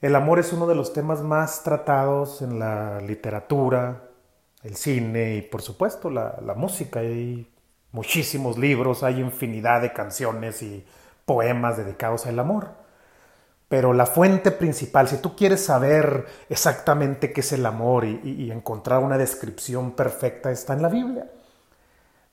El amor es uno de los temas más tratados en la literatura, el cine y por supuesto la, música. Hay muchísimos libros, hay infinidad de canciones y poemas dedicados al amor. Pero la fuente principal, si tú quieres saber exactamente qué es el amor y, y, encontrar una descripción perfecta, está en la Biblia.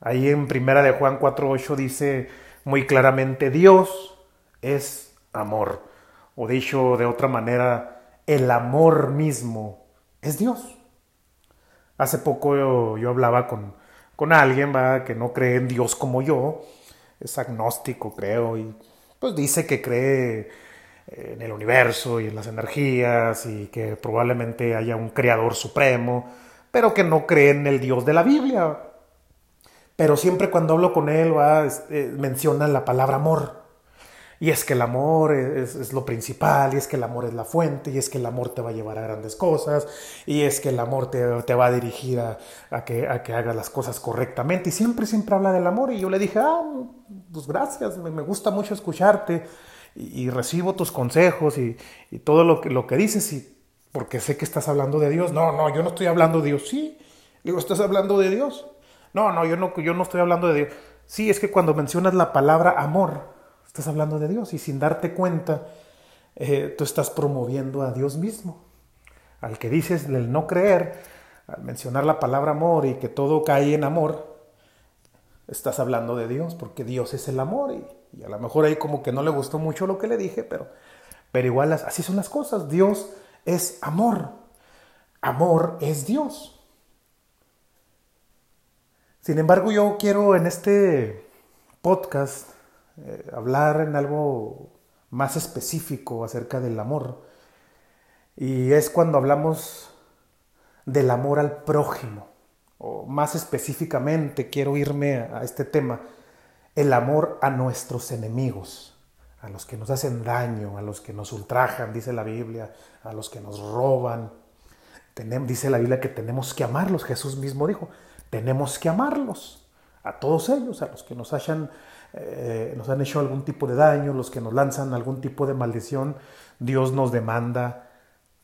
Ahí en Primera de Juan 4.8 dice muy claramente, Dios es amor. O dicho de otra manera, el amor mismo es Dios. Hace poco yo, hablaba con, con alguien que no cree en Dios como yo, es agnóstico creo, y pues dice que cree en el universo y en las energías y que probablemente haya un creador supremo, pero que no cree en el Dios de la Biblia. Pero siempre cuando hablo con él va, este, menciona la palabra amor. Y es que el amor es, lo principal, y es que el amor es la fuente, y es que el amor te va a llevar a grandes cosas, y es que el amor te, va a dirigir a, que, a que hagas las cosas correctamente. Y siempre, siempre habla del amor. Y yo le dije, ah, pues gracias, me, gusta mucho escucharte, y, recibo tus consejos y, todo lo que, lo que dices, y porque sé que estás hablando de Dios. No, no, yo no estoy hablando de Dios. Sí, digo, ¿estás hablando de Dios? No, no, yo no, yo no estoy hablando de Dios. Sí, es que cuando mencionas la palabra amor, Estás hablando de Dios y sin darte cuenta, eh, tú estás promoviendo a Dios mismo. Al que dices el no creer, al mencionar la palabra amor y que todo cae en amor, estás hablando de Dios, porque Dios es el amor. Y, a lo mejor ahí como que no le gustó mucho lo que le dije, pero, pero igual así son las cosas. Dios es amor. Amor es Dios. Sin embargo, yo quiero en este podcast eh, hablar en algo más específico acerca del amor. Y es cuando hablamos del amor al prójimo, o más específicamente quiero irme a este tema, el amor a nuestros enemigos, a los que nos hacen daño, a los que nos ultrajan, dice la Biblia, a los que nos roban. dice la Biblia que tenemos que amarlos, Jesús mismo dijo, tenemos que amarlos, a todos ellos, a los que nos hayan eh, nos han hecho algún tipo de daño, los que nos lanzan algún tipo de maldición, Dios nos demanda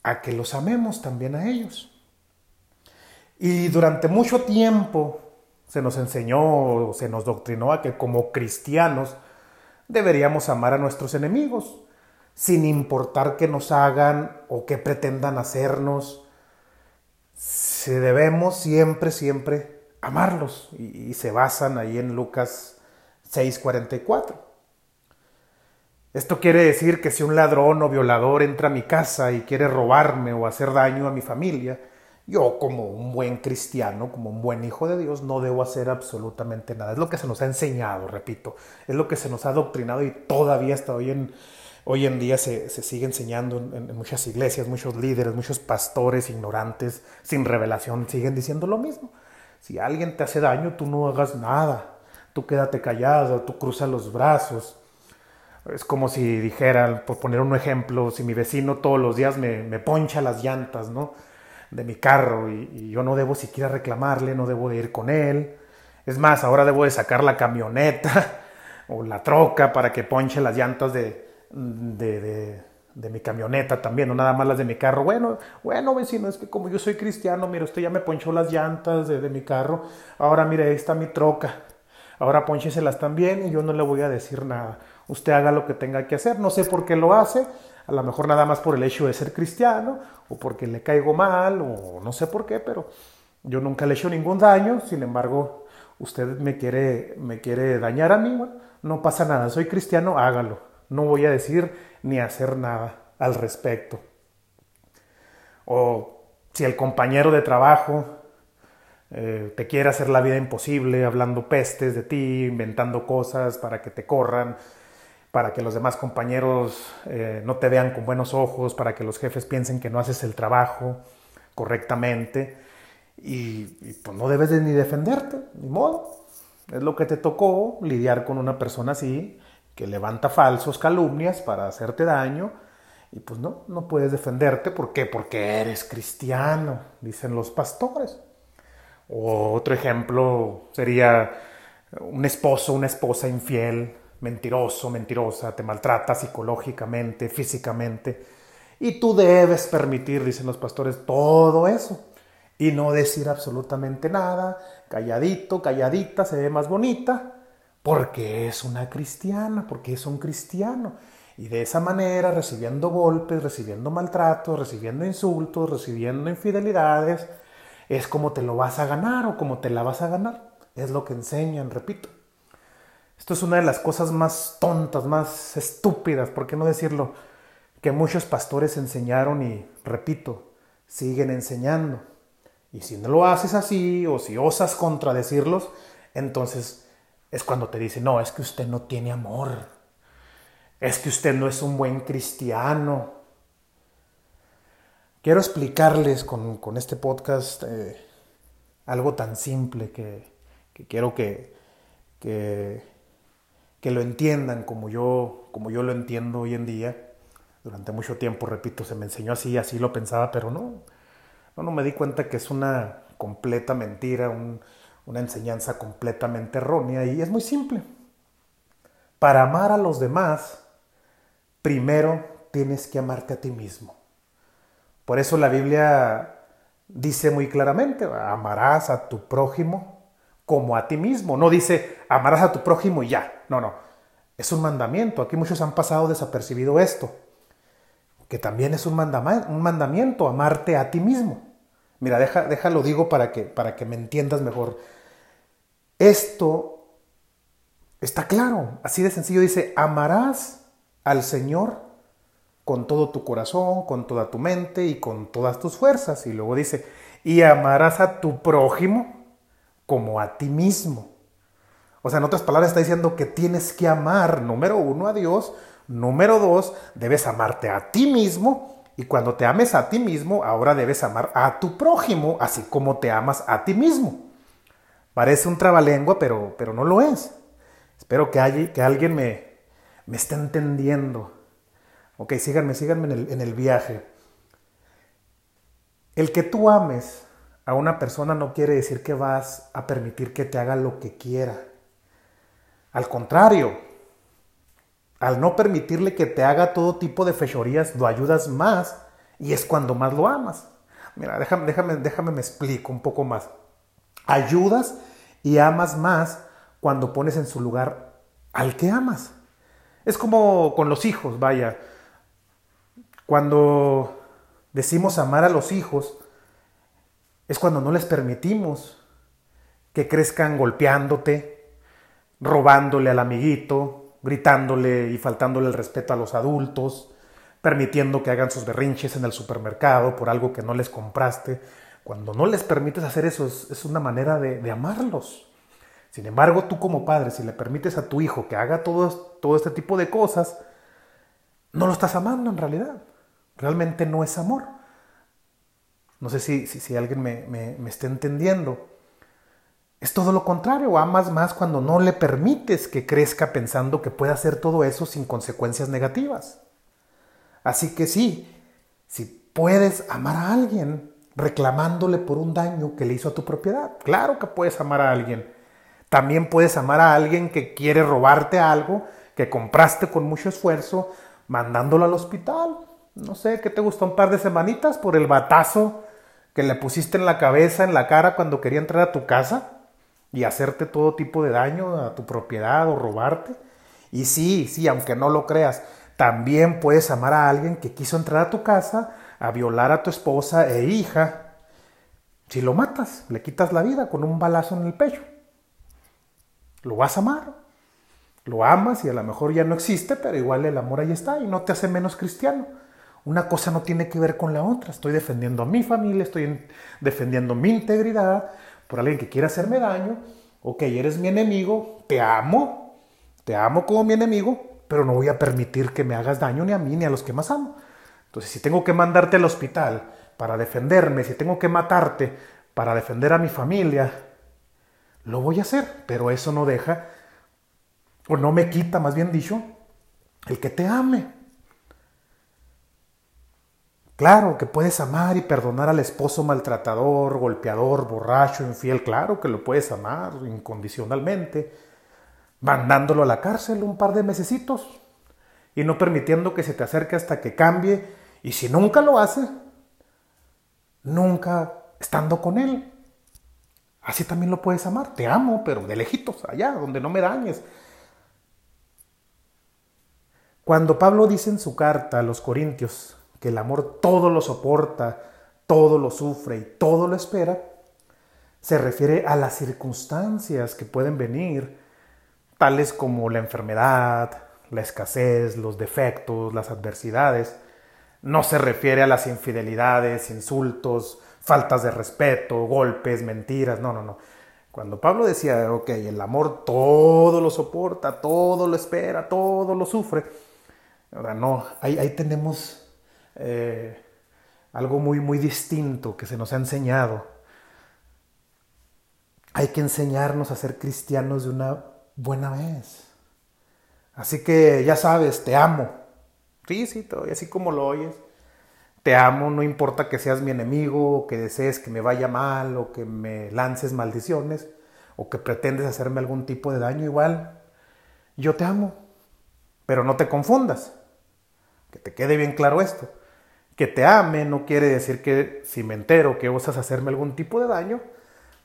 a que los amemos también a ellos. Y durante mucho tiempo se nos enseñó, se nos doctrinó a que como cristianos deberíamos amar a nuestros enemigos, sin importar que nos hagan o que pretendan hacernos. Se debemos siempre, siempre amarlos. Y, se basan ahí en Lucas 6:44. Esto quiere decir que si un ladrón o violador entra a mi casa y quiere robarme o hacer daño a mi familia, yo como un buen cristiano, como un buen hijo de Dios, no debo hacer absolutamente nada. Es lo que se nos ha enseñado, repito, es lo que se nos ha adoctrinado y todavía hasta hoy en, hoy en día se, sigue enseñando en, en, muchas iglesias, muchos líderes, muchos pastores ignorantes, sin revelación, siguen diciendo lo mismo. Si alguien te hace daño, tú no hagas nada tú quédate callado, tú cruzas los brazos. Es como si dijeran, por poner un ejemplo, si mi vecino todos los días me, poncha las llantas, ¿no? De mi carro y, yo no debo siquiera reclamarle, no debo de ir con él. Es más, ahora debo de sacar la camioneta o la troca para que ponche las llantas de, de, mi camioneta también, no nada más las de mi carro. Bueno, bueno, vecino, es que como yo soy cristiano, mire, usted ya me ponchó las llantas de, mi carro, ahora mire, ahí está mi troca ahora poncheselas también y yo no le voy a decir nada. Usted haga lo que tenga que hacer. No sé por qué lo hace, a lo mejor nada más por el hecho de ser cristiano o porque le caigo mal o no sé por qué, pero yo nunca le he hecho ningún daño. Sin embargo, usted me quiere, me quiere dañar a mí, no pasa nada. Soy cristiano, hágalo. No voy a decir ni hacer nada al respecto. O si el compañero de trabajo eh, te quiere hacer la vida imposible hablando pestes de ti, inventando cosas para que te corran, para que los demás compañeros eh, no te vean con buenos ojos, para que los jefes piensen que no haces el trabajo correctamente y, pues no debes de ni defenderte, ni modo. Es lo que te tocó lidiar con una persona así que levanta falsos calumnias para hacerte daño y pues no, no puedes defenderte. ¿Por qué? Porque eres cristiano, dicen los pastores. O otro ejemplo sería un esposo, una esposa infiel, mentiroso, mentirosa, te maltrata psicológicamente, físicamente, Y tú debes permitir, dicen los pastores, todo eso. Y no decir absolutamente nada, calladito, calladita, se ve más bonita, porque es una cristiana, porque es un cristiano. Y de esa manera, recibiendo golpes, recibiendo maltratos, recibiendo insultos, recibiendo infidelidades, es como te lo vas a ganar o como te la vas a ganar. Es lo que enseñan, repito. Esto es una de las cosas más tontas, más estúpidas, ¿por qué no decirlo? Que muchos pastores enseñaron y, repito, siguen enseñando. Y si no lo haces así o si osas contradecirlos, entonces es cuando te dicen, no, es que usted no tiene amor es que usted no es un buen cristiano. Quiero explicarles con, este podcast eh, algo tan simple que, quiero que, que, lo entiendan como yo, como yo lo entiendo hoy en día. Durante mucho tiempo, repito, se me enseñó así, así lo pensaba, pero no, no, no me di cuenta que es una completa mentira, una enseñanza completamente errónea y es muy simple. Para amar a los demás, primero tienes que amarte a ti mismo. Por eso la Biblia dice muy claramente, amarás a tu prójimo como a ti mismo. No dice, amarás a tu prójimo y ya. No, no. Es un mandamiento. Aquí muchos han pasado desapercibido esto. Que también es un, mandamiento, amarte a ti mismo. Mira, deja, déjalo digo para que, para que me entiendas mejor. Esto está claro. Así de sencillo dice, amarás al Señor con todo tu corazón, con toda tu mente y con todas tus fuerzas. Y luego dice, y amarás a tu prójimo como a ti mismo. O sea, en otras palabras está diciendo que tienes que amar, número uno, a Dios, número dos, debes amarte a ti mismo, y cuando te ames a ti mismo, ahora debes amar a tu prójimo, así como te amas a ti mismo. Parece un trabalengua, pero, pero no lo es. Espero que, que alguien me, me está entendiendo. Ok, síganme, síganme en el, viaje. El que tú ames a una persona no quiere decir que vas a permitir que te haga lo que quiera. Al contrario, al no permitirle que te haga todo tipo de fechorías, lo ayudas más y es cuando más lo amas. Mira, déjame, déjame, déjame me explico un poco más. Ayudas y amas más cuando pones en su lugar al que amas. Es como con los hijos, vaya. Cuando decimos amar a los hijos, es cuando no les permitimos que crezcan golpeándote, robándole al amiguito, gritándole y faltándole el respeto a los adultos, permitiendo que hagan sus berrinches en el supermercado por algo que no les compraste. Cuando no les permites hacer eso es, una manera de, amarlos. Sin embargo, tú como padre, si le permites a tu hijo que haga todo, este tipo de cosas, no lo estás amando en realidad. Realmente no es amor. No sé si, si, alguien me, me, me está entendiendo. Es todo lo contrario, amas más cuando no le permites que crezca pensando que puede hacer todo eso sin consecuencias negativas. Así que sí, si puedes amar a alguien reclamándole por un daño que le hizo a tu propiedad, claro que puedes amar a alguien, también puedes amar a alguien que quiere robarte algo que compraste con mucho esfuerzo, mandándolo al hospital. No sé, ¿qué te gustó un par de semanitas por el batazo que le pusiste en la cabeza, en la cara cuando quería entrar a tu casa y hacerte todo tipo de daño a tu propiedad o robarte? Y sí, sí, aunque no lo creas, también puedes amar a alguien que quiso entrar a tu casa a violar a tu esposa e hija. Si lo matas, le quitas la vida con un balazo en el pecho lo vas a amar. Lo amas y a lo mejor ya no existe, pero igual el amor ahí está y no te hace menos cristiano. Una cosa no tiene que ver con la otra. Estoy defendiendo a mi familia, estoy defendiendo mi integridad por alguien que quiera hacerme daño. Ok, eres mi enemigo, te amo, te amo como mi enemigo, pero no voy a permitir que me hagas daño ni a mí ni a los que más amo. Entonces, si tengo que mandarte al hospital para defenderme, si tengo que matarte para defender a mi familia, lo voy a hacer, pero eso no deja, o no me quita, más bien dicho, el que te ame. Claro que puedes amar y perdonar al esposo maltratador, golpeador, borracho, infiel, claro que lo puedes amar incondicionalmente, mandándolo a la cárcel un par de mesecitos y no permitiendo que se te acerque hasta que cambie Y si nunca lo hace, nunca estando con Él. Así también lo puedes amar. Te amo, pero de lejitos, allá, donde no me dañes. Cuando Pablo dice en su carta a los Corintios que el amor todo lo soporta, todo lo sufre y todo lo espera, se refiere a las circunstancias que pueden venir, tales como la enfermedad, la escasez, los defectos, las adversidades. No se refiere a las infidelidades, insultos, faltas de respeto, golpes, mentiras. No, no, no. Cuando Pablo decía, ok, el amor todo lo soporta, todo lo espera, todo lo sufre. Ahora no, ahí, tenemos eh, algo muy, muy distinto que se nos ha enseñado. Hay que enseñarnos a ser cristianos de una buena vez. Así que ya sabes, te amo. Sí, sí, todavía así como lo oyes. Te amo, no importa que seas mi enemigo, que desees que me vaya mal, o que me lances maldiciones, o que pretendes hacerme algún tipo de daño igual. Yo te amo. Pero no te confundas. Que te quede bien claro esto. Que te ame no quiere decir que si me entero que osas hacerme algún tipo de daño,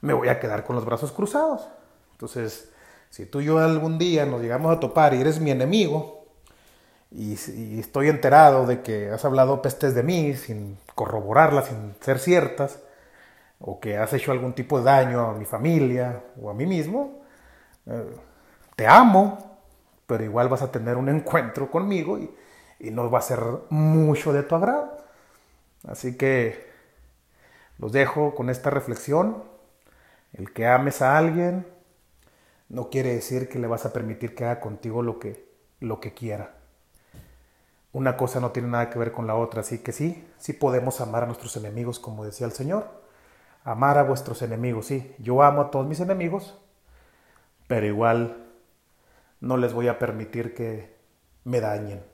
me voy a quedar con los brazos cruzados. Entonces, si tú y yo algún día nos llegamos a topar y eres mi enemigo, y, estoy enterado de que has hablado pestes de mí sin corroborarlas, sin ser ciertas, o que has hecho algún tipo de daño a mi familia o a mí mismo, eh, te amo, pero igual vas a tener un encuentro conmigo y, no va a ser mucho de tu agrado. Así que los dejo con esta reflexión. El que ames a alguien no quiere decir que le vas a permitir que haga contigo lo que, lo que quiera. Una cosa no tiene nada que ver con la otra, así que sí, sí podemos amar a nuestros enemigos, como decía el Señor. Amar a vuestros enemigos, sí. Yo amo a todos mis enemigos, pero igual no les voy a permitir que me dañen.